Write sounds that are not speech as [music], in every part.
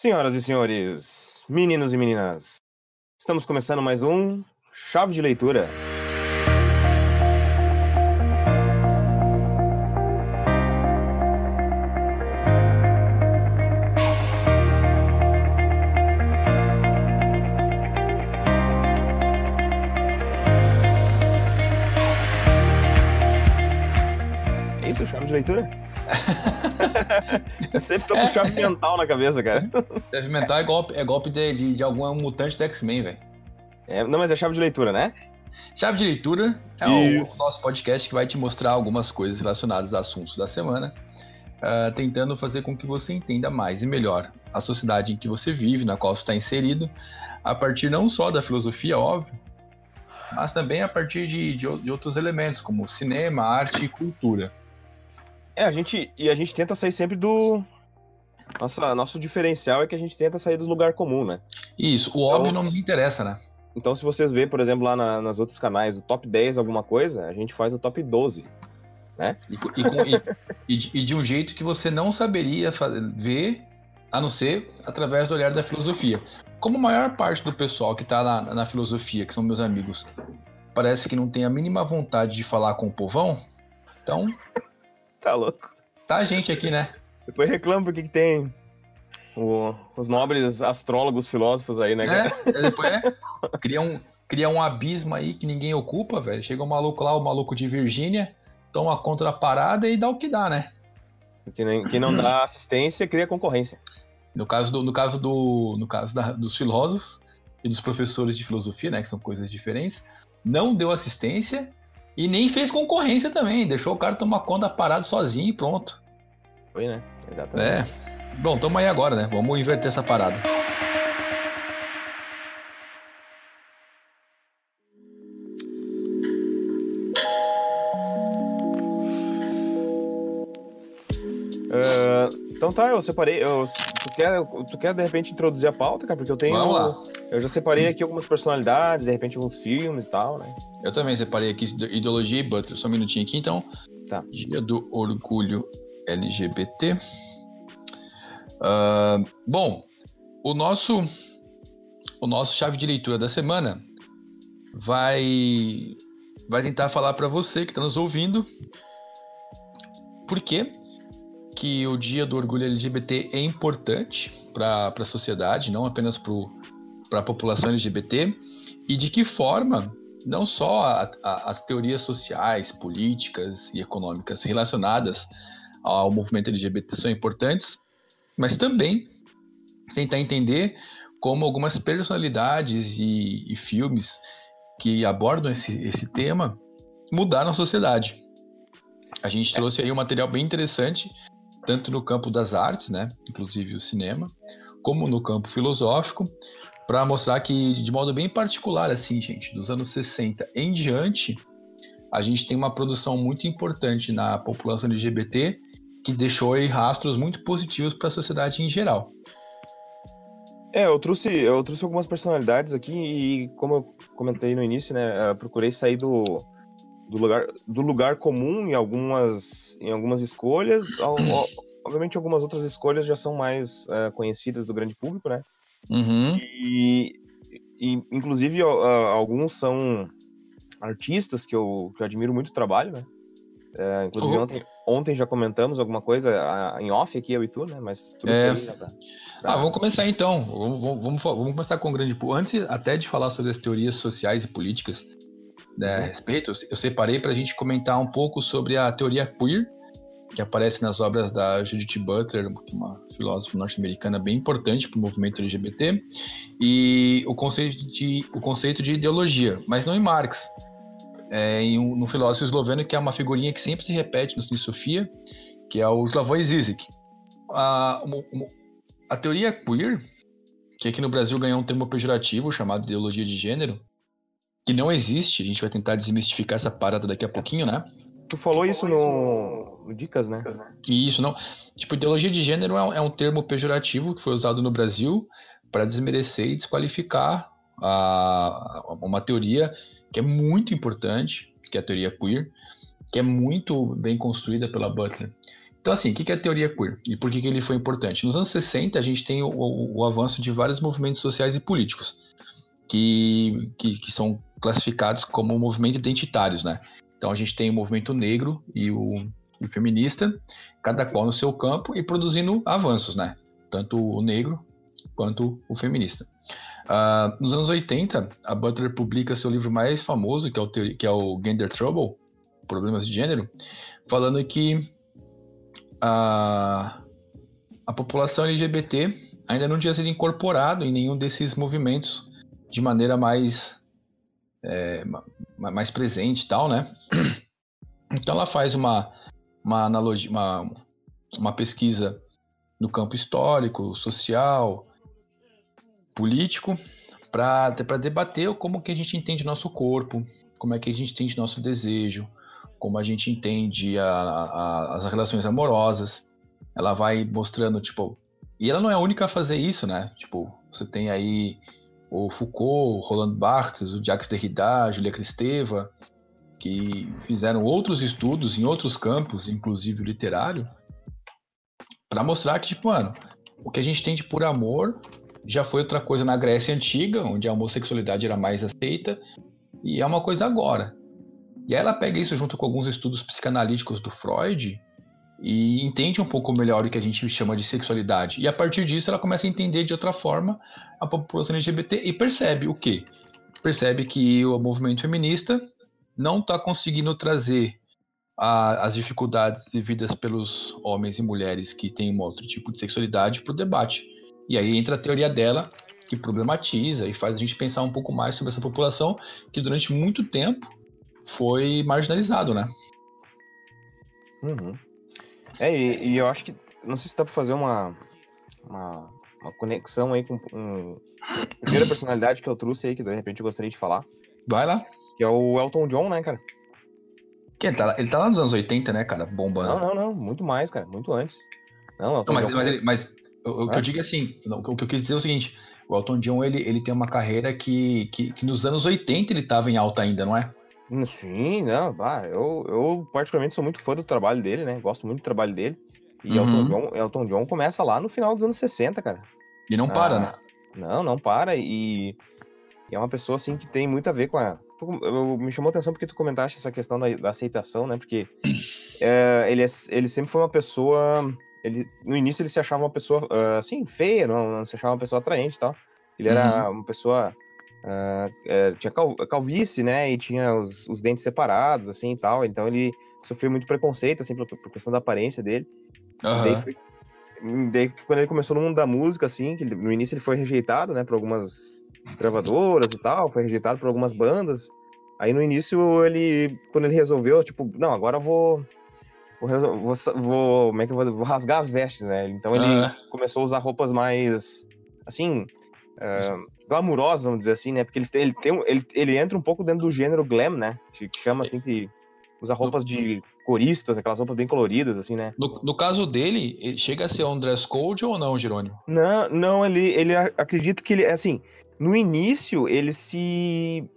Senhoras e senhores, meninos e meninas, estamos começando mais um Chave de Leitura. É isso, chave de leitura? [laughs] Eu sempre tô com chave mental na cabeça, cara. [laughs] Chave mental é golpe, é golpe de, de, de algum mutante do X-Men, velho. É, não, mas é chave de leitura, né? Chave de leitura é o, o nosso podcast que vai te mostrar algumas coisas relacionadas a assuntos da semana, uh, tentando fazer com que você entenda mais e melhor a sociedade em que você vive, na qual você está inserido, a partir não só da filosofia, óbvio, mas também a partir de, de, de outros elementos, como cinema, arte e cultura. É, a gente. E a gente tenta sair sempre do. Nossa, nosso diferencial é que a gente tenta sair do lugar comum, né? Isso, o óbvio não nos interessa, né? Então, se vocês verem, por exemplo, lá na, nas outros canais, o top 10 alguma coisa, a gente faz o top 12. Né? E, e, com- e- e de, um jeito que você não saberia fa- ver, a não ser através do olhar da filosofia. Como a maior parte do pessoal que tá na, na filosofia, que são meus amigos, parece que não tem a mínima vontade de falar com o povão, então Tá louco. tá a gente aqui, né? Depois reclama porque que tem o- os nobres astrólogos filósofos aí, né, cara? É, é, depois é, cria, um, cria um abismo aí que ninguém ocupa, velho. Chega um maluco lá, o maluco de Virgínia, toma conta da parada e dá o que dá, né? Que nem, quem não dá assistência cria concorrência. No caso, do, no caso, do, no caso da- dos filósofos e dos professores de filosofia, né, que são coisas diferentes, não deu assistência e nem fez concorrência também. Deixou o cara tomar conta da parada sozinho e pronto. Foi, né? Exatamente. É. Bom, tamo aí agora, né? Vamos inverter essa parada. Então tá, eu separei. Eu, tu, quer, tu quer de repente introduzir a pauta, cara? Porque eu tenho. Vamos lá. Eu já separei aqui algumas personalidades, de repente alguns filmes e tal, né? Eu também separei aqui ideologia e Butler. Só um minutinho aqui, então. Tá. Dia do Orgulho LGBT. Ah, bom, o nosso o nosso chave de leitura da semana vai vai tentar falar para você que está nos ouvindo por que que o Dia do Orgulho LGBT é importante para a sociedade, não apenas para a população LGBT, e de que forma não só a- a- as teorias sociais, políticas e econômicas relacionadas ao movimento LGBT são importantes, mas também tentar entender como algumas personalidades e, e filmes que abordam esse, esse tema mudaram a sociedade. A gente trouxe aí um material bem interessante, tanto no campo das artes, né, inclusive o cinema, como no campo filosófico, para mostrar que, de modo bem particular, assim, gente, dos anos 60 em diante, a gente tem uma produção muito importante na população LGBT que deixou aí rastros muito positivos para a sociedade em geral. É, eu trouxe, eu trouxe algumas personalidades aqui e, como eu comentei no início, né, procurei sair do, do, lugar, do lugar comum em algumas, em algumas escolhas. Al- al- Obviamente, algumas outras escolhas já são mais eh, conhecidas do grande público, né? Uhum. E, e, inclusive, ah, alguns são artistas que eu, que eu admiro muito o trabalho, né? Eh, inclusive, Uhum. ontem, ontem já comentamos alguma coisa em off aqui, eu e tu, né? Mas tudo É. aí, né, pra- pra- Ah, vamos começar então. Vamos, vamos, vamos, vamos começar com o grande público. Antes até de falar sobre as teorias sociais e políticas né, a Uhum. respeito, eu se- eu separei para a gente comentar um pouco sobre a teoria queer, que aparece nas obras da Judith Butler, uma filósofa norte-americana bem importante para o movimento LGBT, e o conceito de, o conceito de ideologia, mas não em Marx. É em um, no filósofo esloveno que é uma figurinha que sempre se repete no Cine Sofia, que é o Slavoj Zizek. A, uma- uma- a teoria queer, que aqui no Brasil ganhou um termo pejorativo chamado ideologia de gênero, que não existe, a gente vai tentar desmistificar essa parada daqui a pouquinho, né? Tu falou isso no, no Dicas, né? Que isso não. Tipo, ideologia de gênero é um, é um termo pejorativo que foi usado no Brasil para desmerecer e desqualificar a, uma teoria que é muito importante, que é a teoria queer, que é muito bem construída pela Butler. Então, assim, o que é a teoria queer e por que, que ele foi importante? Nos anos 60, a gente tem o, o, o avanço de vários movimentos sociais e políticos que, que, que, são classificados como movimentos identitários, né? Então, a gente tem o movimento negro e o, o feminista, cada qual no seu campo e produzindo avanços, né? Tanto o negro quanto o feminista. Uh, nos anos 80, a Butler publica seu livro mais famoso, que é o, que é o Gender Trouble, Problemas de Gênero, falando que a, a população LGBT ainda não tinha sido incorporado em nenhum desses movimentos de maneira mais é, mais presente e tal, né? Então ela faz uma, uma analogia, uma, uma pesquisa no campo histórico, social, político, para debater como que a gente entende nosso corpo, como é que a gente entende nosso desejo, como a gente entende a, a, as relações amorosas. Ela vai mostrando, tipo. E ela não é a única a fazer isso, né? Tipo, você tem aí o Foucault, Roland Barthes, o Jacques Derrida, Julia Kristeva, que fizeram outros estudos em outros campos, inclusive o literário, para mostrar que, tipo, mano, o que a gente tem de por amor já foi outra coisa na Grécia Antiga, onde a homossexualidade era mais aceita, e é uma coisa agora. E aí ela pega isso junto com alguns estudos psicanalíticos do Freud e entende um pouco melhor o que a gente chama de sexualidade. E a partir disso ela começa a entender de outra forma a população LGBT e percebe o quê? Percebe que o movimento feminista não está conseguindo trazer a, as dificuldades vividas pelos homens e mulheres que têm um outro tipo de sexualidade para o debate. E aí entra a teoria dela, que problematiza e faz a gente pensar um pouco mais sobre essa população que durante muito tempo foi marginalizado, né? Uhum. É, e, e, eu acho que. Não sei se dá pra fazer uma, uma, uma conexão aí com um, a primeira personalidade que eu trouxe aí, que de repente eu gostaria de falar. Vai lá. Que é o Elton John, né, cara? Que ele, tá, ele tá lá nos anos 80, né, cara? Bombando. Não, não, não. Muito mais, cara. Muito antes. Não, não mas, John... mas, ele, mas o, o que eu digo é assim, o que eu quis dizer é o seguinte, o Elton John, ele, ele tem uma carreira que, que, que nos anos 80 ele tava em alta ainda, não é? Sim, não, bah, eu, eu particularmente sou muito fã do trabalho dele, né? Gosto muito do trabalho dele. E uhum. Elton, John, Elton John começa lá no final dos anos 60, cara. E não para, ah, né? Não, não para. E, e, é uma pessoa, assim, que tem muito a ver com a. Eu, me chamou a atenção porque tu comentaste essa questão da, da aceitação, né? Porque é, ele, é, ele sempre foi uma pessoa. Ele, no início ele se achava uma pessoa, uh, assim, feia, não, não se achava uma pessoa atraente e tal. Ele era uhum. uma pessoa Uh, tinha cal calvície, né? E tinha os, os, dentes separados, assim e tal. Então ele sofreu muito preconceito, assim, por, por questão da aparência dele. Uhum. Daí, foi, daí, quando ele começou no mundo da música, assim, ele, no início ele foi rejeitado, né? Por algumas gravadoras e tal, foi rejeitado por algumas bandas. Aí no início ele, quando ele resolveu, tipo, não, agora eu vou. Vou, vou, vou como é que eu vou, vou rasgar as vestes, né? Então ele uhum. começou a usar roupas mais, assim, uh, glamurosa, vamos dizer assim, né? Porque ele, ele, tem, ele, ele entra um pouco dentro do gênero glam, né? Que, chama assim que usa roupas de coristas, aquelas roupas bem coloridas, assim, né? No, no caso dele, ele chega a ser um dress code ou não, Jerônimo? Não, não, ele, ele acredita que ele, assim, no início ele se...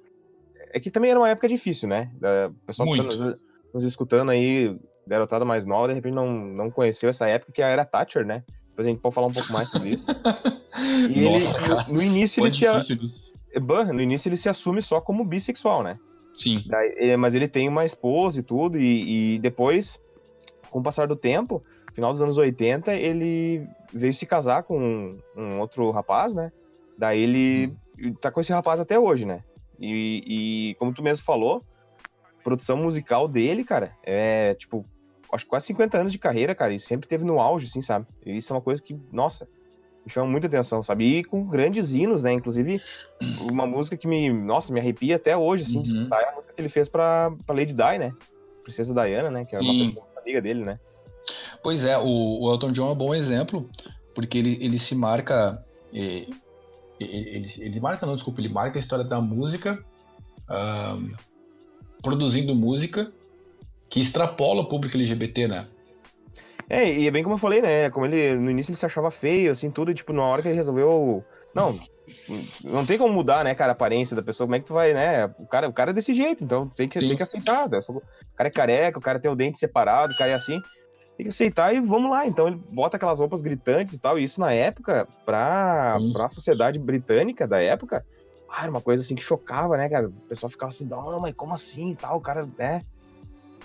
É que também era uma época difícil, né? O pessoal Muito. que tá nos, nos escutando aí, garotada mais nova, de repente não, não conheceu essa época que era Thatcher, né? Depois a gente pode falar um pouco mais sobre isso. [laughs] E Nossa, ele, no, no, início ele se. No início ele se assume só como bissexual, né? Sim. Daí, mas ele tem uma esposa e tudo, e, e, depois, com o passar do tempo, final dos anos 80, ele veio se casar com um, um outro rapaz, né? Daí ele hum. tá com esse rapaz até hoje, né? E, e, como tu mesmo falou, produção musical dele, cara, é tipo, acho que quase 50 anos de carreira, cara, e sempre teve no auge, assim, sabe? E isso é uma coisa que, nossa, me chama muita atenção, sabe? E com grandes hinos, né? Inclusive, uma música que me, nossa, me arrepia até hoje, assim, uhum. de escutar, é a música que ele fez pra, pra Lady Di, né? Princesa Diana, né? Que é uma pessoa, amiga dele, né? Pois é, o, o, Elton John é um bom exemplo, porque ele, ele se marca. Ele, ele, ele marca, não, desculpa, ele marca a história da música, um, produzindo música que extrapola o público LGBT, né? É, e é bem como eu falei, né? Como ele, no início ele se achava feio, assim, tudo, e, tipo, na hora que ele resolveu. Não, não tem como mudar, né, cara, a aparência da pessoa. Como é que tu vai, né? O cara, o cara é desse jeito, então tem que, tem que aceitar. Né? O cara é careca, o cara tem o dente separado, o cara é assim. tem que aceitar e vamos lá. Então ele bota aquelas roupas gritantes e tal. E isso na época, pra, pra sociedade britânica da época, ah, era uma coisa assim que chocava, né, cara? O pessoal ficava assim, não, mas como assim e tal? O cara, né?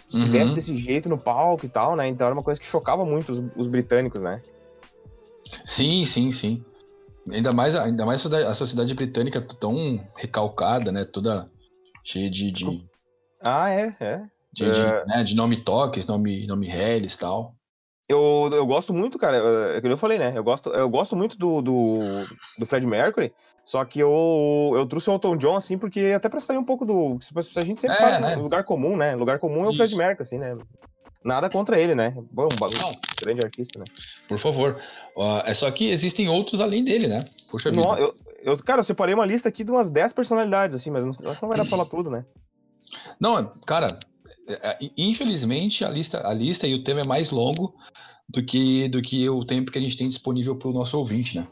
Se uhum. desse jeito no palco e tal, né? Então era uma coisa que chocava muito os, os britânicos, né? Sim, sim, sim. Ainda mais, ainda mais a sociedade britânica tão recalcada, né? Toda cheia de. de... Ah, é, é. De, de, é. né, de nome toques, nome, nome reles e tal. Eu, eu gosto muito, cara, é que eu falei, né? Eu gosto, eu gosto muito do, do, do Fred Mercury, só que eu, eu trouxe o Elton John, assim, porque até pra sair um pouco do. A gente sempre é, fala né? lugar comum, né? Lugar comum é o. Fred Mercury, assim, né? Nada contra ele, né? Bom, um grande artista, né? Por favor. Uh, é só que existem outros além dele, né? Puxa vida. eu, eu, cara, eu separei uma lista aqui de umas 10 personalidades, assim, mas não, acho que não vai dar pra [clears throat] falar tudo, né? Não, cara, é, é, infelizmente a lista, a lista e o tema é mais longo do que, do que o tempo que a gente tem disponível para o nosso ouvinte, né?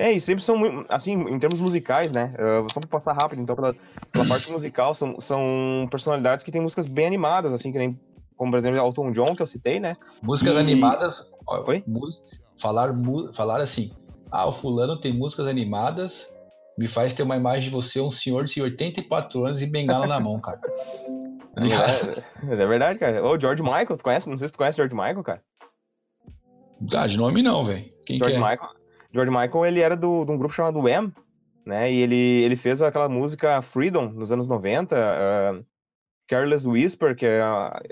É, e sempre são, assim, em termos musicais, né? Uh, só para passar rápido, então, pela, pela parte musical, são, são personalidades que têm músicas bem animadas, assim, que nem, como por exemplo, Elton John, que eu citei, né? Músicas e... animadas. Oi? Falar, falar assim, ah, o fulano tem músicas animadas, me faz ter uma imagem de você, um senhor de 84 anos e bengala na mão, cara. [laughs] É, é, verdade, cara. Ô, George Michael, tu conhece? Não sei se tu conhece George Michael, cara. Ah, de nome não, velho. Quem George que é? Michael. George Michael, ele era do, de um grupo chamado Wham, né? E ele, ele fez aquela música Freedom nos anos 90, uh, Careless Whisper, que é,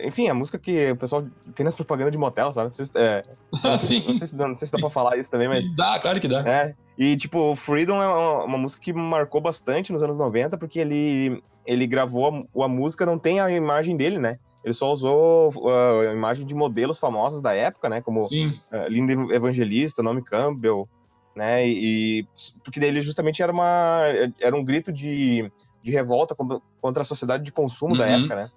enfim, a música que o pessoal tem nas propagandas de motel, sabe? Não sei, se, é, [laughs] não, sei, não, sei se, não sei se dá pra falar isso também, mas. Dá, claro que dá. É, e, tipo, Freedom é uma, uma, música que marcou bastante nos anos 90, porque ele, ele gravou a, a música, não tem a imagem dele, né? Ele só usou uh, a imagem de modelos famosos da época, né? Como uh, Linda Evangelista, Naomi Campbell, né? E, porque dele justamente era uma era um grito de de revolta contra a sociedade de consumo uhum. da época, né?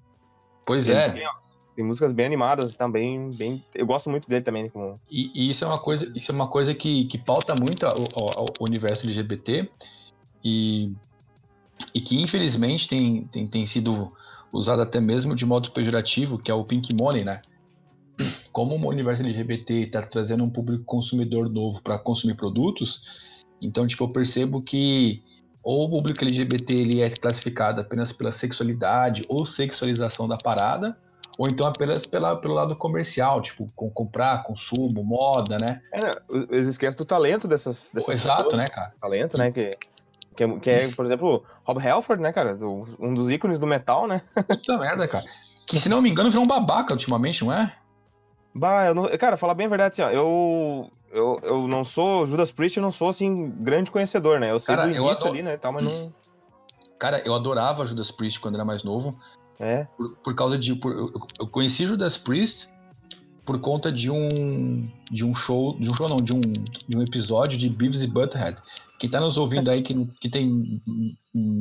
Pois é. Tem, tem, músicas bem animadas também, bem, eu gosto muito dele também. Como... E, e, isso é uma coisa, isso é uma coisa que, que pauta muito o, universo LGBT e, e que infelizmente tem, tem, tem sido usado até mesmo de modo pejorativo, que é o pink money, né? Como o universo LGBT está trazendo um público consumidor novo para consumir produtos, então tipo eu percebo que ou o público LGBT ele é classificado apenas pela sexualidade ou sexualização da parada, ou então apenas pela, pelo lado comercial, tipo, com, comprar, consumo, moda, né? É, eles esquecem do talento dessas, dessas Exato, pessoas, né, cara? Talento, né, que, que é, que, é, por exemplo, Rob Halford, né, cara? Um dos ícones do metal, né? Puta merda, cara. Que, se não me engano, virou um babaca ultimamente, não é? Bah, eu não... Cara, falar bem a verdade, assim, ó, eu eu, eu não sou. Judas Priest, eu não sou, assim, grande conhecedor, né? Eu sei Cara, do início ali, né? Tal, mas não. Cara, eu adorava Judas Priest quando era mais novo. É. Por, por causa de. Por, eu conheci Judas Priest por conta de um. De um show. De um show não, de um, de um episódio de Beavis e Butthead. Quem tá nos ouvindo aí que, que tem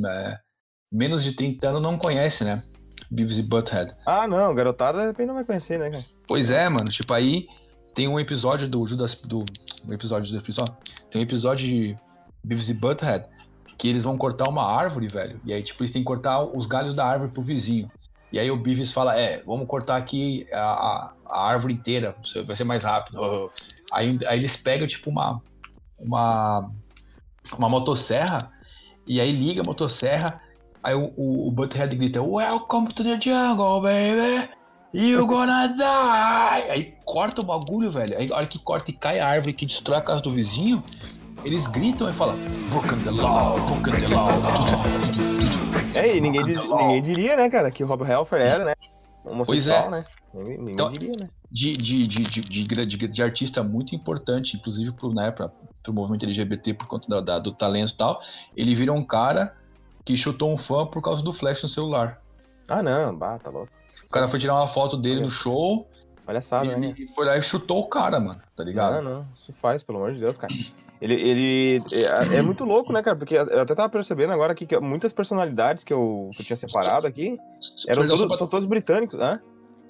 é, menos de 30 anos não conhece, né? Beavis e Butthead. Ah, não, garotada não vai conhecer, né, cara? Pois é, mano. Tipo, aí tem um episódio do Judas. Do, um episódio do episódio. Tem um episódio de Beavis e Butthead que eles vão cortar uma árvore, velho. E aí, tipo, eles têm que cortar os galhos da árvore pro vizinho. E aí o Beavis fala, é, vamos cortar aqui a, a, árvore inteira, vai ser mais rápido. [laughs] Aí, aí eles pegam, tipo, uma, uma, uma motosserra, e aí liga a motosserra, aí o, o, o Butthead grita, Welcome to the jungle, baby! You gonna die! Aí corta o bagulho, velho. Aí a hora que corta e cai a árvore que destrói a casa do vizinho, eles gritam e falam Broken the law, broken the law. É, e ninguém, ninguém diria, né, cara, que o Rob Halford era, né? Pois é. né? Ninguém, ninguém então, diria, né? De, de, de, de, de, de, artista muito importante, inclusive pro, né, pra, pro movimento LGBT por conta da, da, do talento e tal, ele vira um cara que chutou um fã por causa do flash no celular. Ah, não, bah, tá louco. O cara foi tirar uma foto dele no show. Palhaçada, né? E foi lá e chutou o cara, mano, tá ligado? Não, não, isso faz, pelo amor de Deus, cara. Ele, ele é, é, muito louco, né, cara? Porque eu até tava percebendo agora aqui que muitas personalidades que eu, que eu tinha separado aqui eram perdão, todos, pra... são todos britânicos, né?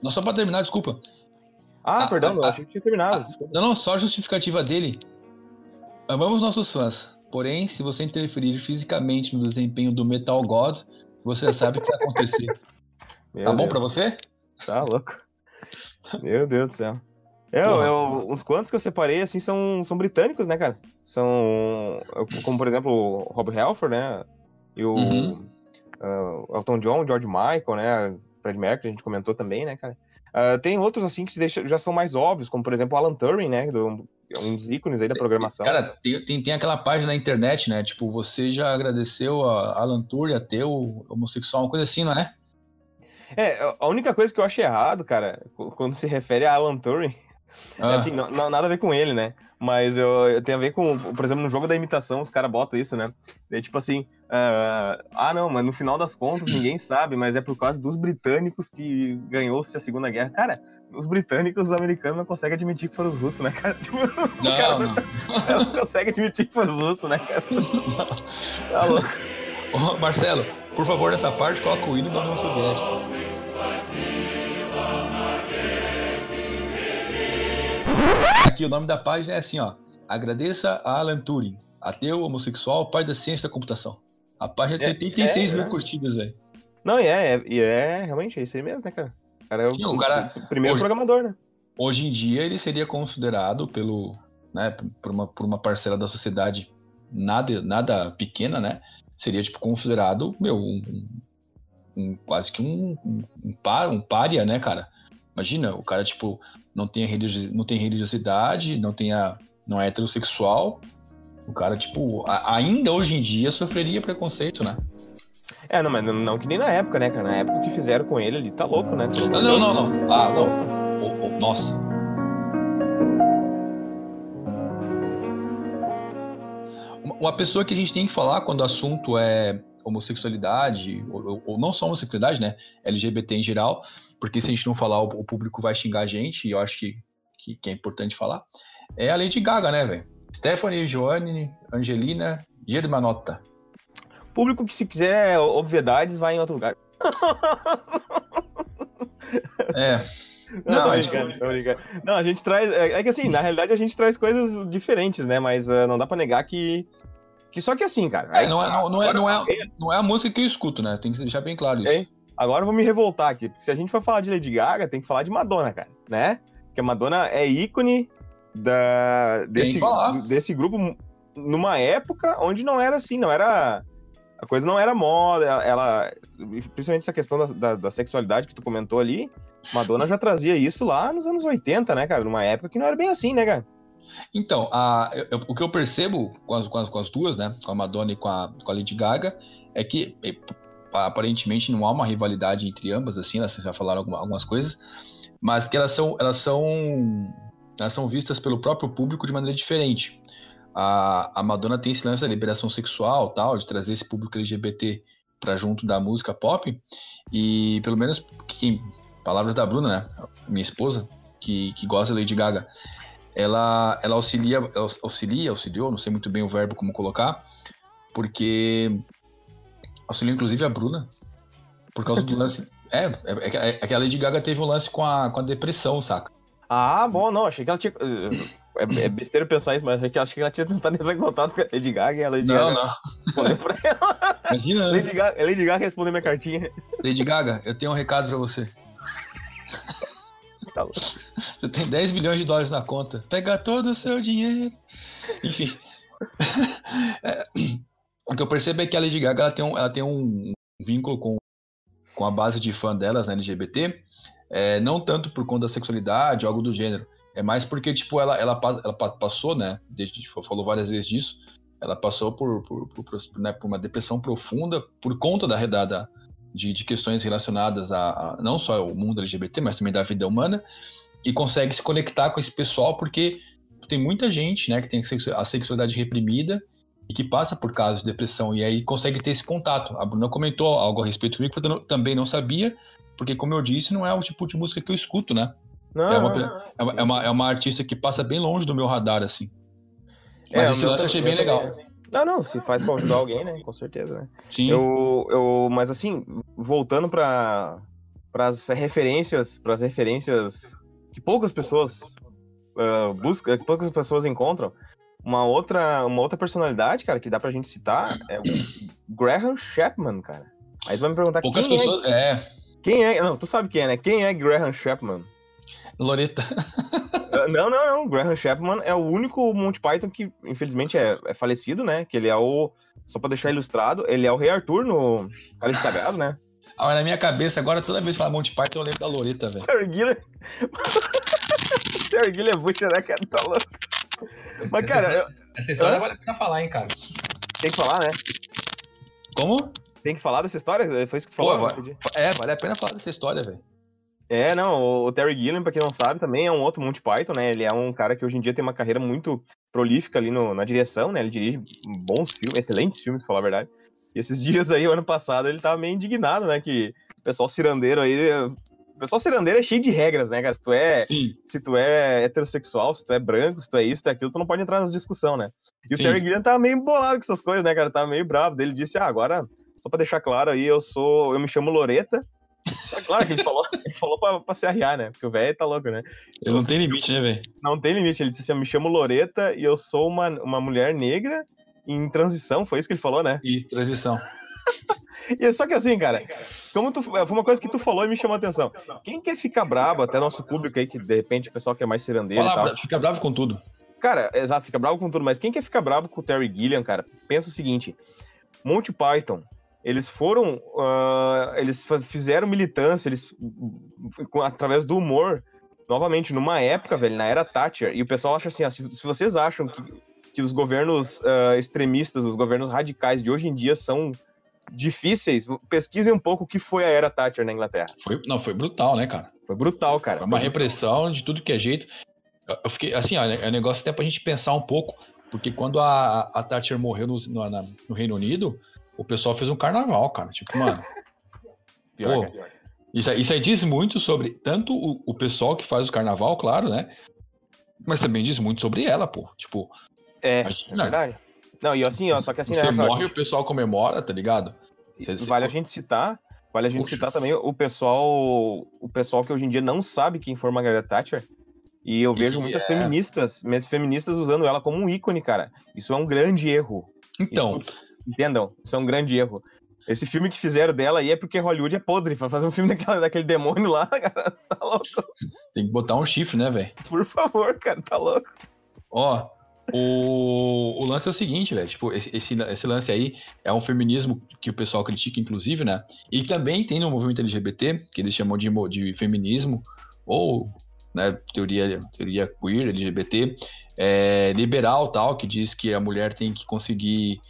Não, só pra terminar, desculpa. Ah, ah perdão, ah, eu achei que tinha terminado. Ah, não, não, só a justificativa dele. Amamos nossos fãs, porém, se você interferir fisicamente no desempenho do Metal God, você sabe o que vai acontecer. [laughs] Meu tá bom Deus. pra você? Tá louco. [laughs] Meu Deus do céu. É, eu, eu, os quantos que eu separei, assim, são, são britânicos, né, cara? São, como por exemplo, o Rob Halford, né? E o uhum. uh, Elton John, George Michael, né? Fred Mercury, a gente comentou também, né, cara? Uh, tem outros, assim, que já são mais óbvios, como por exemplo o Alan Turing, né? Do, um dos ícones aí da programação. Cara, tem, tem, tem, aquela página na internet, né? Tipo, você já agradeceu a Alan Turing, ateu, homossexual, uma coisa assim, não é? É, a única coisa que eu acho errado, cara, quando se refere a Alan Turing, [laughs] é ah. é assim, não, não, nada a ver com ele, né? Mas eu, eu tenho a ver com, por exemplo, no jogo da imitação, os caras botam isso, né? É tipo assim, uh, ah não, mas no final das contas [clears throat] ninguém sabe, mas é por causa dos britânicos que ganhou-se a Segunda Guerra. Cara, os britânicos, os americanos não conseguem admitir que foram os russos, né, cara? [laughs] Tipo, não, cara, não. Caras não [laughs] conseguem admitir que foram os russos, né, cara? Tá louco. Ô, Marcelo, por favor, nessa parte, coloca o hino da União Soviética. Aqui o nome da página é assim, ó. Agradeça a Alan Turing, ateu, homossexual, pai da ciência da computação. A página tem 86 é, mil é. curtidas aí. Não, e é, é, é, realmente é isso aí mesmo, né, cara? O cara é o, Sim, o, cara, o primeiro hoje, programador, né? Hoje em dia ele seria considerado pelo, né, por uma, por uma parcela da sociedade nada, nada pequena, né? Seria, tipo, considerado, meu, um, um quase que um, um, um, par, um pária, né, cara? Imagina, o cara, tipo, não tem, não tem religiosidade, não, tem a, não é heterossexual. O cara, tipo, a, ainda hoje em dia sofreria preconceito, né? É, não, mas não, não, que nem na época, né, cara? Na época que fizeram com ele ali, tá louco, né? Não, não, não, não. Ah, não. Nossa. Uma pessoa que a gente tem que falar quando o assunto é homossexualidade, ou, ou não só homossexualidade, né? LGBT em geral, porque se a gente não falar, o, público vai xingar a gente, e eu acho que, que, que é importante falar, é a Lady Gaga, né, velho? Stephanie, Joanne, Angelina, Germanotta. Público que se quiser obviedades, vai em outro lugar. [laughs] É. Não, não, a gente... não, a gente traz. É, é, que assim, na realidade a gente traz coisas diferentes, né? Mas uh, não dá pra negar que. Que só que assim, cara. É, não, é, não, não, é, não, é, não é a música que eu escuto, né? Tem que deixar bem claro isso. Agora eu vou me revoltar aqui. Se a gente for falar de Lady Gaga, tem que falar de Madonna, cara, né? Porque a Madonna é ícone da, desse, desse grupo numa época onde não era assim, não era. A coisa não era moda, ela. Principalmente essa questão da, da, da sexualidade que tu comentou ali. Madonna já trazia isso lá nos anos 80, né, cara? Numa época que não era bem assim, né, cara? Então, a, eu, o que eu percebo com as, com as, com, as, duas, né, com a Madonna e com a, com a Lady Gaga, é que aparentemente não há uma rivalidade entre ambas, assim, elas já falaram algumas coisas, mas que elas são, elas são, elas são vistas pelo próprio público de maneira diferente. A, a Madonna tem esse lance da liberação sexual, tal, de trazer esse público LGBT para junto da música pop, e pelo menos, quem, palavras da Bruna, né, minha esposa, que, que gosta da Lady Gaga, ela, ela auxilia, auxilia, auxiliou, não sei muito bem o verbo como colocar, porque auxiliou inclusive a Bruna, por causa do [laughs] lance. É, é, é, que a Lady Gaga teve um lance com a, com a depressão, saca? Ah, bom, não, achei que ela tinha. É, é besteira pensar isso, mas achei que, achei que ela tinha tentado entrar em contato com a Lady Gaga e a Lady não, Gaga. Não, pra [laughs] ela. Imagina. Né? Lady Gaga, Lady Gaga respondeu minha cartinha. Lady Gaga, eu tenho um recado pra você. Tá você tem 10 milhões de dólares na conta. Pega todo o seu dinheiro. Enfim. [laughs] É, o que eu percebo é que a Lady Gaga ela tem um, ela tem um vínculo com, com a base de fã delas na LGBT, é, não tanto por conta da sexualidade, algo do gênero, é mais porque, tipo, ela, ela, ela passou, né, desde, falou várias vezes disso, ela passou por, por, por, por, né, por uma depressão profunda por conta da, da de, de questões relacionadas a, a, não só ao mundo LGBT, mas também da vida humana, e consegue se conectar com esse pessoal porque tem muita gente, né, que tem a sexualidade reprimida e que passa por casos de depressão e aí consegue ter esse contato. A Bruna comentou algo a respeito comigo que eu também não sabia, porque como eu disse, não é o tipo de música que eu escuto, né? Não, é, uma, é, uma, é, uma, é uma artista que passa bem longe do meu radar, assim. Mas é, esse lance eu achei bem legal. Não, não, se faz pra ajudar alguém, né? Com certeza, né? Sim. Eu, eu, mas assim, voltando para as referências, para as referências que poucas pessoas uh, buscam, que poucas pessoas encontram, uma outra, uma outra personalidade, cara, que dá pra gente citar é o Graham Chapman, cara. Aí tu vai me perguntar Poucas quem é pessoas, é... é. Quem é? Não, tu sabe quem é, né? Quem é Graham Chapman? Loreta. [laughs] Não, não, não. Graham Chapman é o único Monty Python que, infelizmente, é, é falecido, né? Que ele é o. Só pra deixar ilustrado, ele é o Rei Arthur no Cálice Sagrado, né? Ah, mas na minha cabeça, agora, toda vez que fala Monty Python, eu lembro da Loreta, velho. Terry Gilliam [laughs] é Butcher, né, cara? Tá louco. Mas, cara. Eu... Essa história vale a pena falar, hein, cara. Tem que falar, né? Como? Tem que falar dessa história? Foi isso que tu falou Pô, agora. É, vale a pena falar dessa história, velho. É, não, o Terry Gilliam, pra quem não sabe, também é um outro Monty Python, né? Ele é um cara que hoje em dia tem uma carreira muito prolífica ali no, na direção, né? Ele dirige bons filmes, excelentes filmes, pra falar a verdade. E esses [laughs] dias aí, o ano passado, ele tava meio indignado, né? Que o pessoal cirandeiro aí. O pessoal cirandeiro é cheio de regras, né, cara? Se tu é, Sim. se tu é heterossexual, se tu é branco, se tu é isso, se tu é aquilo, tu não pode entrar nessa discussão, né? E o Sim. Terry Gilliam tava meio bolado com essas coisas, né, cara? Tava meio bravo. Ele disse, ah, agora, só pra deixar claro aí, eu sou. Eu me chamo Loreta. É claro que ele falou, ele falou pra, pra se arriar, né? Porque o velho tá louco, né? Ele não tem limite, né, velho? Não tem limite. Ele disse assim: Eu me chamo Loreta e eu sou uma, uma mulher negra em transição. Foi isso que ele falou, né? E transição. [laughs] E só que assim, cara, como tu, foi uma coisa que tu falou e me chamou a atenção. Quem quer ficar brabo, até nosso público aí, que de repente o pessoal que é mais cirandeiro e Fala, tal. bra- fica bravo com tudo. Cara, exato, fica bravo com tudo, mas quem quer ficar bravo com o Terry Gilliam, cara, pensa o seguinte: Monty Python, eles foram. ah, eles fizeram militância, eles. através do humor, novamente, numa época, velho, na era Thatcher, e o pessoal acha assim: ah, se, se vocês acham que, que os governos ah, extremistas, os governos radicais de hoje em dia são difíceis, pesquisem um pouco o que foi a era Thatcher na Inglaterra. Foi, não, foi brutal, né, cara? Foi brutal, cara. Foi uma repressão de tudo que é jeito. Eu- fiquei, assim, ó, é um negócio até pra gente pensar um pouco, porque quando a, a Thatcher morreu no, no, no Reino Unido, o pessoal fez um carnaval, cara. Tipo, mano, [laughs] Pior, Pô, cara. isso, aí- isso aí diz muito sobre tanto o, o pessoal que faz o carnaval, claro, né? Mas também diz muito sobre ela, pô. Tipo, É, é Imagina. verdade. Não, e assim, ó, só que assim, né, você Rafael, morre e o pessoal comemora, tá ligado? Você- você- Vale a gente citar, vale a gente Puxa. citar também o pessoal, o pessoal que hoje em dia não sabe quem foi Margaret Thatcher. E eu vejo E muitas é. feministas, mas feministas usando ela como um ícone, cara. Isso é um grande erro. Então, Isso- entendam, isso é um grande erro. Esse filme que fizeram dela aí é porque Hollywood é podre. Pra fazer um filme [laughs] daquela, daquele demônio lá, [laughs] cara, tá louco. tem que botar um chifre, né, velho? Por favor, cara, tá louco. Ó, o, o lance é o seguinte, velho. Tipo, esse, esse, esse lance aí é um feminismo que o pessoal critica, inclusive, né? E também tem no movimento LGBT, que eles chamam de, de feminismo, ou né, teoria, teoria queer, LGBT, é, liberal tal, que diz que a mulher tem que conseguir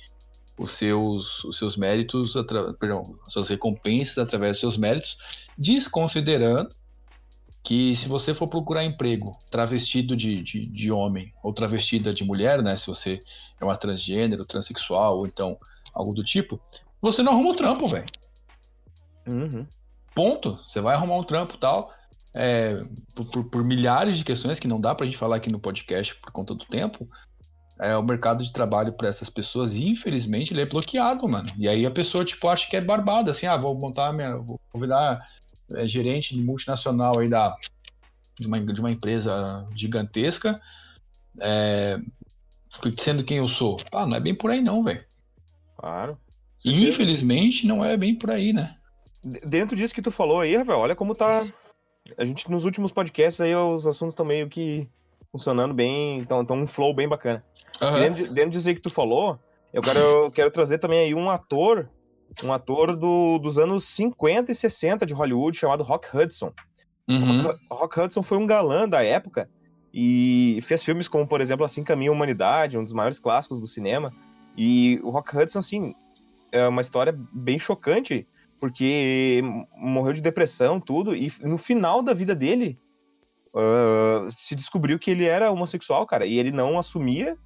os seus, os seus méritos, perdão, as suas recompensas através dos seus méritos, desconsiderando que se você for procurar emprego travestido de, de, de homem ou travestida de mulher, né? Se você é uma transgênero, transexual ou então algo do tipo, você não arruma um trampo, velho. Uhum. Ponto. Você vai arrumar um trampo tal. é, por, por- por milhares de questões que não dá pra gente falar aqui no podcast por conta do tempo. É, o mercado de trabalho para essas pessoas, infelizmente, ele é bloqueado, mano. E aí a pessoa, tipo, acha que é barbada, assim, ah, vou montar minha. Vou virar é, gerente de multinacional aí da, de, uma, de uma empresa gigantesca, é, sendo quem eu sou. Ah, não é bem por aí, não, velho. Claro. E, Infelizmente, não é bem por aí, né? Dentro disso que tu falou aí, Rafael, olha como tá. A gente, nos últimos podcasts aí, os assuntos estão meio que funcionando bem, estão um flow bem bacana. Aham. Dentro, de- dentro disso aí que tu falou, eu quero, eu quero trazer também aí um ator, um ator do, dos anos 50 e 60 de Hollywood, chamado Rock Hudson. Uhum. Rock Hudson foi um galã da época e fez filmes como, por exemplo, Assim Caminha a Humanidade, um dos maiores clássicos do cinema. E o Rock Hudson, assim, é uma história bem chocante, porque morreu de depressão, tudo, e no final da vida dele ah, se descobriu que ele era homossexual, cara, e ele não assumia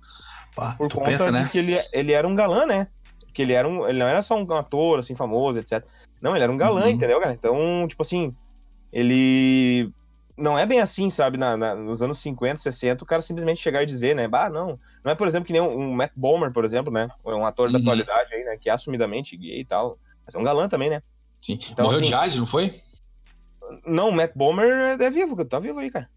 Pá, por conta pensa, de né? que ele, ele era um galã, né? Que ele era um, ele não era só um ator assim famoso, etc. Não, ele era um galã, Uhum. entendeu, cara? Então, tipo assim, ele não é bem assim, sabe? Na, na- nos anos 50, 60, o cara simplesmente chegar e dizer, né? Bah, não. Não é, por exemplo, que nem um, um Matt Bomer, por exemplo, né? Um ator da Uhum. atualidade aí, né? Que é assumidamente gay e tal. Mas é um galã também, né? Sim. Então, Morreu assim- de AIDS, não foi? Não, o Matt Bomer é vivo, tá vivo aí, cara.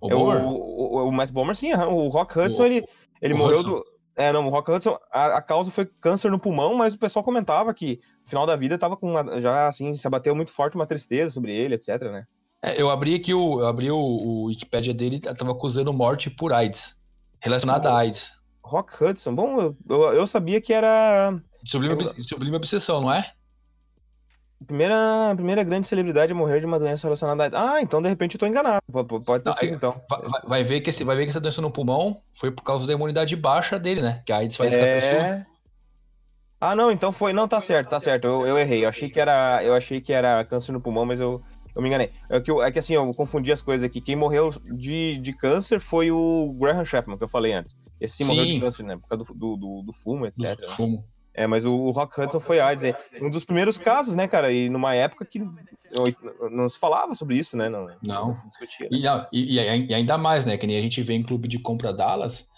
O É, o, o, o- Matt Bomer, sim, o Rock Hudson, ele, ele o morreu Hudson. do. É, não, o Rock Hudson, a, a causa foi câncer no pulmão, mas o pessoal comentava que no final da vida tava com uma, já assim, se abateu muito forte uma tristeza sobre ele, etc, né? É, eu abri aqui o, eu abri o, o Wikipedia dele, tava acusando morte por AIDS, relacionada a AIDS. Rock Hudson, bom, eu, eu, eu sabia que era. Sublime, sublime obsessão, não é? Primeira, primeira grande celebridade a morrer de uma doença relacionada a. Ah, então de repente eu tô enganado. Pode ter sido, então. Vai, vai, ver que esse, vai ver que essa doença no pulmão foi por causa da imunidade baixa dele, né? Que a AIDS faz é... com a pessoa. Ah, não, então foi. Não, tá certo, tá certo. Eu, eu errei. Eu achei que era. Eu achei que era câncer no pulmão, mas eu, eu me enganei. É que, eu, é que assim, eu confundi as coisas aqui. Quem morreu de, de câncer foi o Graham Chapman, que eu falei antes. Esse sim, sim. morreu de câncer, né? Por causa do, do, do fumo, etc. Do fumo. É, mas o Rock Hudson foi AIDS. É um dos primeiros casos, né, cara? E numa época que não se falava sobre isso, né? Não. não. não discutia. E, e, e, ainda mais, né? Que nem a gente vê em clube de compra Dallas,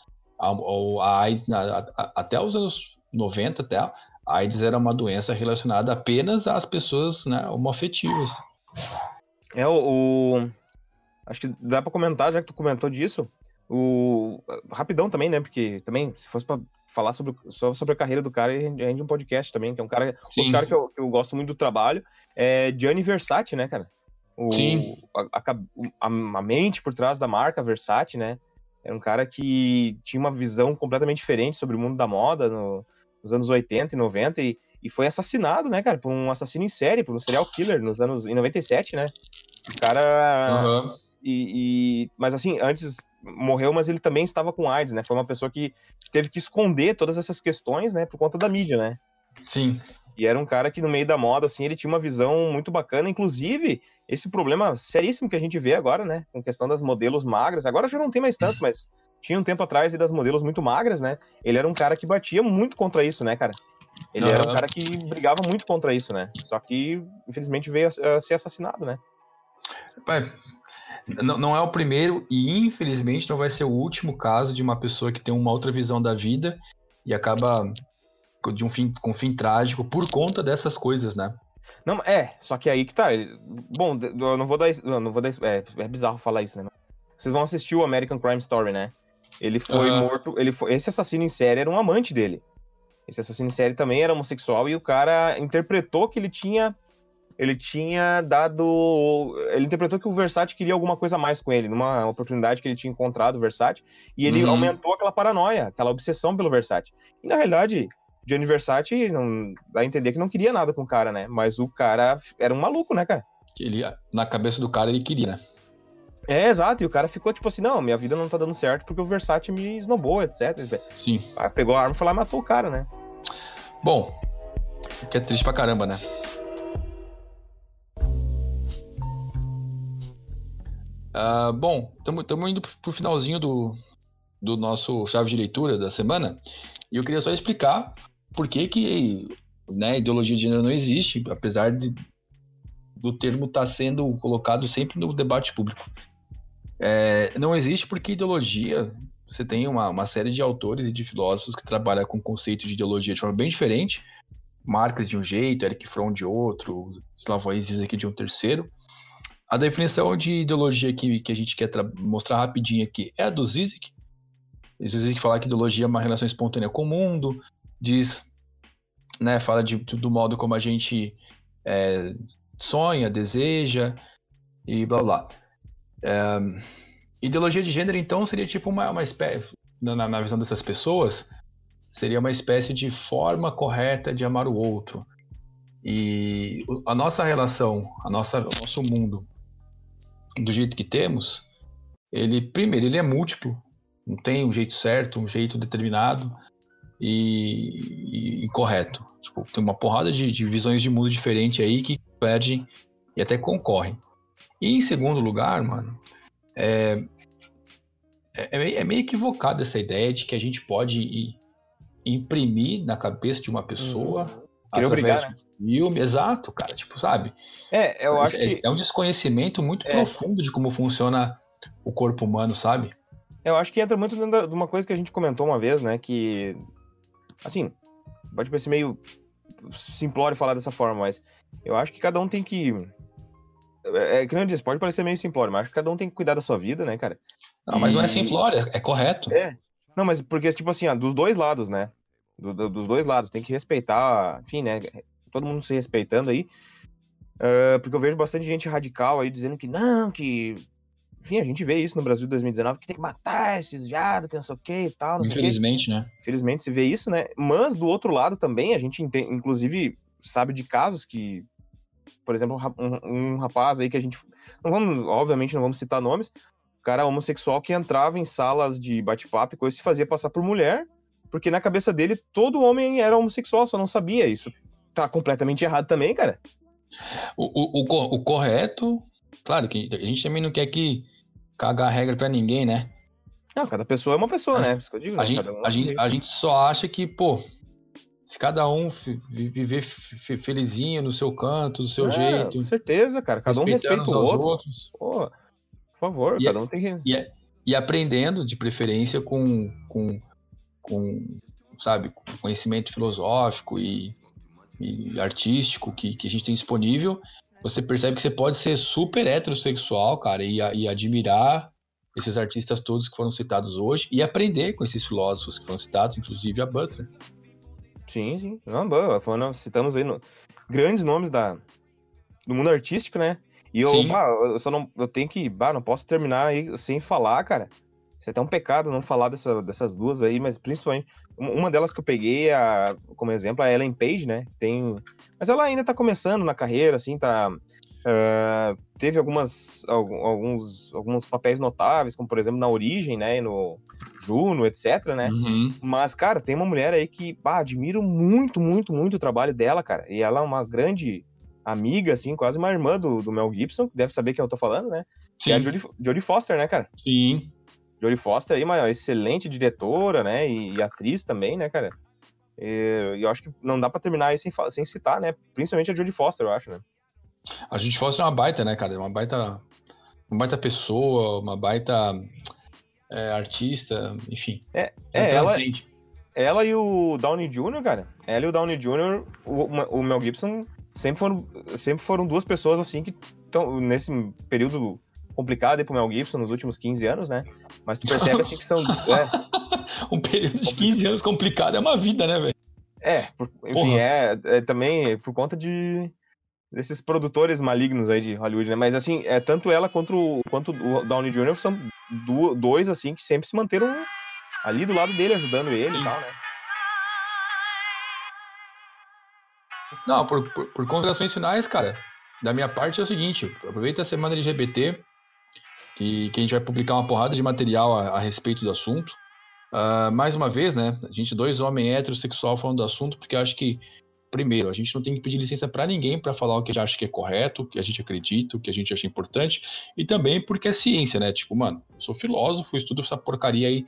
a, a AIDS, a, a, até os anos 90, até, a AIDS era uma doença relacionada apenas às pessoas né, homoafetivas. É, o, o, Acho que dá para comentar, já que tu comentou disso. O... Rapidão também, né? Porque também, se fosse para falar sobre, sobre a carreira do cara, a gente um podcast também, que é um cara, um cara que, eu, que eu gosto muito do trabalho, é Gianni Versace, né, cara? O, Sim. A, a, a, mente por trás da marca Versace, né? Era um cara que tinha uma visão completamente diferente sobre o mundo da moda no, nos anos 80 e 90 e, e foi assassinado, né, cara, por um assassino em série, por um serial killer nos anos em 97, né? O cara uhum. E, e, mas assim, antes morreu, mas ele também estava com AIDS, né? Foi uma pessoa que teve que esconder todas essas questões, né, por conta da mídia, né? Sim. E era um cara que no meio da moda, assim, ele tinha uma visão muito bacana, inclusive esse problema seríssimo que a gente vê agora, né, com questão das modelos magras. Agora já não tem mais tanto, mas tinha um tempo atrás e das modelos muito magras, né? Ele era um cara que batia muito contra isso, né, cara? Ele uhum. era um cara que brigava muito contra isso, né? Só que, infelizmente, veio a, a ser assassinado, né? Pai, não, não é o primeiro e, infelizmente, não vai ser o último caso de uma pessoa que tem uma outra visão da vida e acaba de um fim, com um fim trágico por conta dessas coisas, né? Não, é, só que aí que tá. Bom, eu não vou dar. Não vou dar é, é bizarro falar isso, né? Vocês vão assistir o American Crime Story, né? Ele foi uhum. morto. Ele foi, esse assassino em série era um amante dele. Esse assassino em série também era homossexual e o cara interpretou que ele tinha. Ele tinha dado. Ele interpretou que o Versace queria alguma coisa a mais com ele, numa oportunidade que ele tinha encontrado o Versace. E ele uhum. aumentou aquela paranoia, aquela obsessão pelo Versace. E na realidade, Gianni Versace não dá a entender que não queria nada com o cara, né? Mas o cara era um maluco, né, cara? Ele, na cabeça do cara ele queria, né? É, exato, e o cara ficou tipo assim, não, minha vida não tá dando certo porque o Versace me esnobou, etc. Sim. Ah, pegou a arma, foi lá e matou o cara, né? Bom, que é triste pra caramba, né? Uh, bom, estamos indo pro finalzinho do, do nosso chave de leitura da semana. E eu queria só explicar por que, que né, ideologia de gênero não existe, apesar de, do termo estar tá sendo colocado sempre no debate público. É, não existe porque ideologia, você tem uma, uma série de autores e de filósofos que trabalham com conceitos de ideologia de forma bem diferente. Marcas de um jeito, Eric Fromm de outro, Slavoj Zizek de um terceiro. A definição de ideologia que, que a gente quer mostrar rapidinho aqui é a do Zizek. Zizek fala que ideologia é uma relação espontânea com o mundo, diz, né, fala de, do modo como a gente é, sonha, deseja e blá blá. É, ideologia de gênero, então, seria tipo uma, uma espécie, na, na visão dessas pessoas, seria uma espécie de forma correta de amar o outro. E a nossa relação, a nossa, o nosso mundo, do jeito que temos, ele, primeiro, ele é múltiplo, não tem um jeito certo, um jeito determinado e, e, e correto. Tipo, tem uma porrada de, de visões de mundo diferente aí que perdem e até concorrem. E em segundo lugar, mano, é, é, é meio equivocada essa ideia de que a gente pode imprimir na cabeça de uma pessoa uhum. Através obrigar, né? filme. Exato, cara, tipo, sabe? É, eu acho é, que... É um desconhecimento muito é. profundo de como funciona o corpo humano, sabe? Eu acho que entra muito dentro de uma coisa que a gente comentou uma vez, né? Que, assim, pode parecer meio simplório falar dessa forma, mas eu acho que cada um tem que é, é, que não disse, pode parecer meio simplório, mas acho que cada um tem que cuidar da sua vida, né, cara? Não, mas e... não é simplório, é, é correto. É. Não, mas porque, tipo assim, ó, dos dois lados, né? Do, do, dos dois lados, tem que respeitar, enfim, né? Todo mundo se respeitando aí. Uh, porque eu vejo bastante gente radical aí dizendo que não, que. Enfim, a gente vê isso no Brasil de 2019, que tem que matar esses viados, que não sei o que e tal. Infelizmente, né? Infelizmente se vê isso, né? Mas do outro lado também, a gente entende, inclusive sabe de casos que, por exemplo, um, um rapaz aí que a gente. Não vamos, obviamente, não vamos citar nomes. Cara homossexual que entrava em salas de bate-papo e coisa se fazia passar por mulher, porque na cabeça dele todo homem era homossexual, só não sabia. Isso tá completamente errado também, cara. O, o, o, o correto, claro que a gente também não quer que cagar a regra para ninguém, né? Não, cada pessoa é uma pessoa, né? Digo, a, né? gente, um a, gente, a gente só acha que, pô, se cada um viver felizinho no seu canto, do seu é, jeito. Com certeza, cara. Cada um respeita o outro. Outros. Pô, por favor, e, cada um tem que. E, e aprendendo, de preferência, com, com, com sabe, conhecimento filosófico e, e artístico que, que a gente tem disponível, você percebe que você pode ser super heterossexual, cara, e, e admirar esses artistas todos que foram citados hoje e aprender com esses filósofos que foram citados, inclusive a Butler. Sim, sim. Não, boa. Falando, citamos aí no, grandes nomes da, do mundo artístico, né? E eu, bah, eu só não. Eu tenho que. Bah, não posso terminar aí sem falar, cara. Isso é até um pecado não falar dessa, dessas duas aí, mas principalmente. Uma delas que eu peguei a, como exemplo, a Ellen Page, né? Tem. Mas ela ainda tá começando na carreira, assim, tá. Uh, teve algumas, alguns, alguns papéis notáveis, como por exemplo na Origem, né? No Juno, etc, né? Uhum. Mas, cara, tem uma mulher aí que, bah, admiro muito, muito, muito o trabalho dela, cara. E ela é uma grande amiga, assim, quase uma irmã do, do Mel Gibson, que deve saber quem eu tô falando, né? Sim. Que é a Jodie, Jodie Foster, né, cara? Sim. Jodie Foster aí, uma excelente diretora, né? E, e atriz também, né, cara? E, eu acho que não dá para terminar aí sem, sem citar, né? Principalmente a Jodie Foster, eu acho, né? A Jodie Foster é uma baita, né, cara? Uma baita, uma baita pessoa, uma baita é, artista, enfim. É, é ela, ela e o Downey Jr., cara. Ela e o Downey Jr., o, o Mel Gibson sempre foram, sempre foram duas pessoas assim que estão nesse período complicado aí pro Mel Gibson nos últimos 15 anos, né? Mas tu percebe assim que são. É, [laughs] um período de 15 anos complicado é uma vida, né, velho? É, por, enfim, é, é, também por conta de desses produtores malignos aí de Hollywood, né? Mas assim, é tanto ela quanto, quanto o Downey Jr. são do, dois assim que sempre se manteram ali do lado dele, ajudando ele Sim. e tal, né? Não, por, por, por, considerações finais, cara, da minha parte é o seguinte, aproveita a semana LGBT, que, que a gente vai publicar uma porrada de material a, a respeito do assunto. Uh, mais uma vez, né, a gente, dois homens heterossexual falando do assunto, porque eu acho que primeiro, a gente não tem que pedir licença para ninguém para falar o que a gente acha que é correto, o que a gente acredita, o que a gente acha importante, e também porque é ciência, né? Tipo, mano, eu sou filósofo, estudo essa porcaria aí,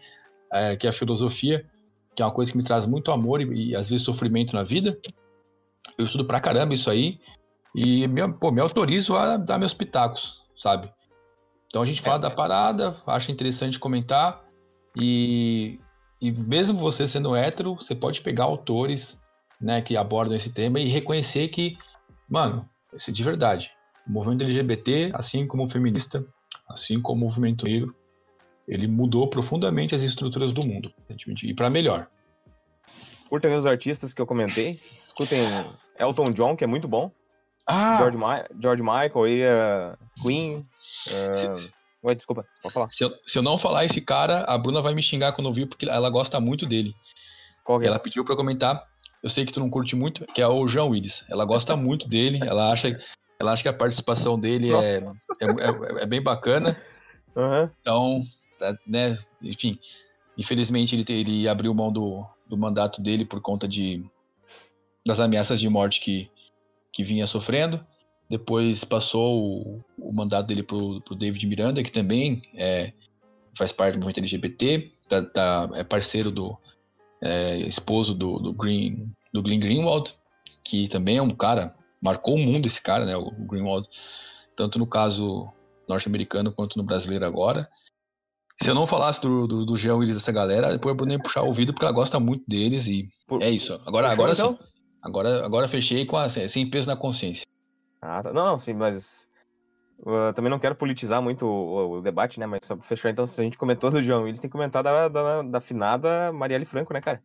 é, que é a filosofia, que é uma coisa que me traz muito amor e, e às vezes sofrimento na vida. Eu estudo pra caramba isso aí, e me, pô, me autorizo a dar meus pitacos, sabe? Então a gente fala é, da parada, acha interessante comentar, e, e mesmo você sendo hétero, você pode pegar autores né, que abordam esse tema e reconhecer que, mano, esse de verdade, o movimento LGBT, assim como o feminista, assim como o movimento negro, ele mudou profundamente as estruturas do mundo e para melhor. Curtem os artistas que eu comentei, escutem Elton John, que é muito bom. Ah. George, Ma George Michael e Queen. Uh... Se... Desculpa, pode falar. Se eu, se eu, não falar esse cara, a Bruna vai me xingar quando ouvir, porque ela gosta muito dele. Qual é? Ela pediu para eu comentar eu sei que tu não curte muito, que é o João Willis. Ela gosta [laughs] muito dele, ela acha, ela acha que a participação dele é, é, é, é, bem bacana. [laughs] Uhum. Então, tá, né, enfim, infelizmente ele, ele abriu mão do, do mandato dele por conta de das ameaças de morte que, que vinha sofrendo. Depois passou o, o mandato dele pro, pro David Miranda, que também é, faz parte do movimento LGBT, tá, tá, é parceiro do, é, esposo do, do, Green, do Glenn Greenwald, que também é um cara, marcou o mundo esse cara, né, o Greenwald, tanto no caso norte-americano quanto no brasileiro agora. Se eu não falasse do, do, do Jean Willis dessa galera, depois eu vou nem puxar o ouvido, porque ela gosta muito deles e Por... é isso. Agora, agora então? sim. Agora, agora fechei com a, sem peso na consciência. Ah, tá. não, sim, mas uh, também não quero politizar muito o, o, debate, né? Mas só pra fechar, então, se a gente comentou do João Willis, tem que comentar da, da, da finada Marielle Franco, né, cara?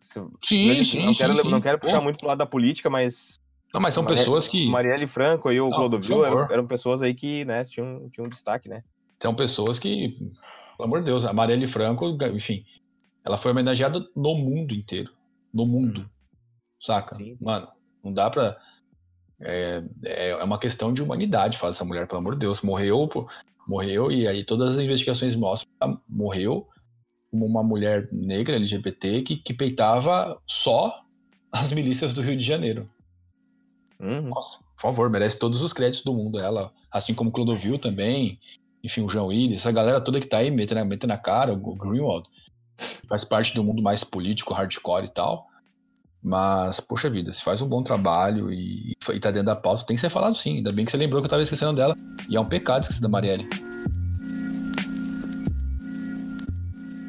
Se, sim, não, sim, não quero, sim, Não quero puxar Pô. muito pro lado da política, mas Não, mas são pessoas que. Marielle Franco e o Clodovil eram, eram, pessoas aí que, né, tinham, tinham um destaque, né? São pessoas que, pelo amor de Deus, a Marielle Franco, enfim, ela foi homenageada no mundo inteiro. No mundo. Saca? Sim. Mano, não dá pra. É, é, é uma questão de humanidade, faz essa mulher, pelo amor de Deus. Morreu, morreu, e aí todas as investigações mostram que morreu como uma mulher negra LGBT que, que peitava só as milícias do Rio de Janeiro. Uhum. Nossa, por favor, merece todos os créditos do mundo. Ela, assim como o Clodovil também, enfim, o João Willis, essa galera toda que tá aí metendo, metendo na cara, o Greenwald, faz parte do mundo mais político, hardcore e tal. Mas, poxa vida, se faz um bom trabalho e, e tá dentro da pauta, tem que ser falado sim. Ainda bem que você lembrou que eu tava esquecendo dela. E é um pecado esquecer da Marielle.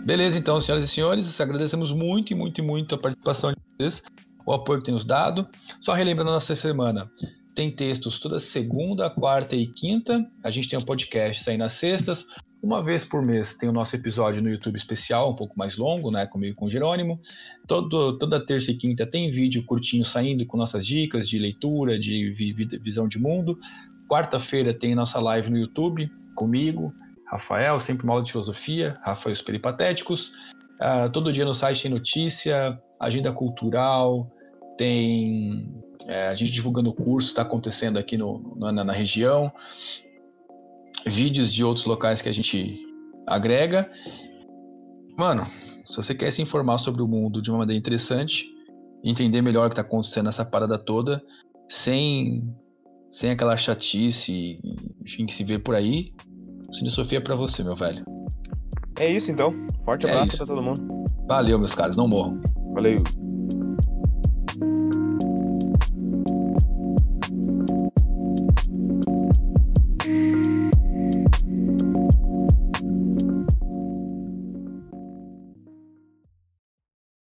Beleza, então, senhoras e senhores, agradecemos muito e muito e muito a participação de vocês, o apoio que tem nos dado. Só relembrando a nossa semana, tem textos toda segunda, quarta e quinta. A gente tem um podcast saindo nas sextas. Uma vez por mês tem o nosso episódio no YouTube especial, um pouco mais longo, né? Comigo com o Jerônimo. Todo, toda terça e quinta tem vídeo curtinho saindo com nossas dicas de leitura, de vi, visão de mundo. Quarta-feira tem nossa live no YouTube comigo, Rafael, sempre uma aula de filosofia, Rafael os Peripatéticos. Uh, todo dia no site tem notícia, agenda cultural, tem é, a gente divulgando o curso, está acontecendo aqui no, na, na região vídeos de outros locais que a gente agrega. Mano, se você quer se informar sobre o mundo de uma maneira interessante, entender melhor o que está acontecendo nessa parada toda, sem, sem aquela chatice, enfim, que se vê por aí, Cine Sofia é pra você, meu velho. É isso então. Forte é abraço é pra todo mundo. Valeu, meus caras. Não morram. Valeu.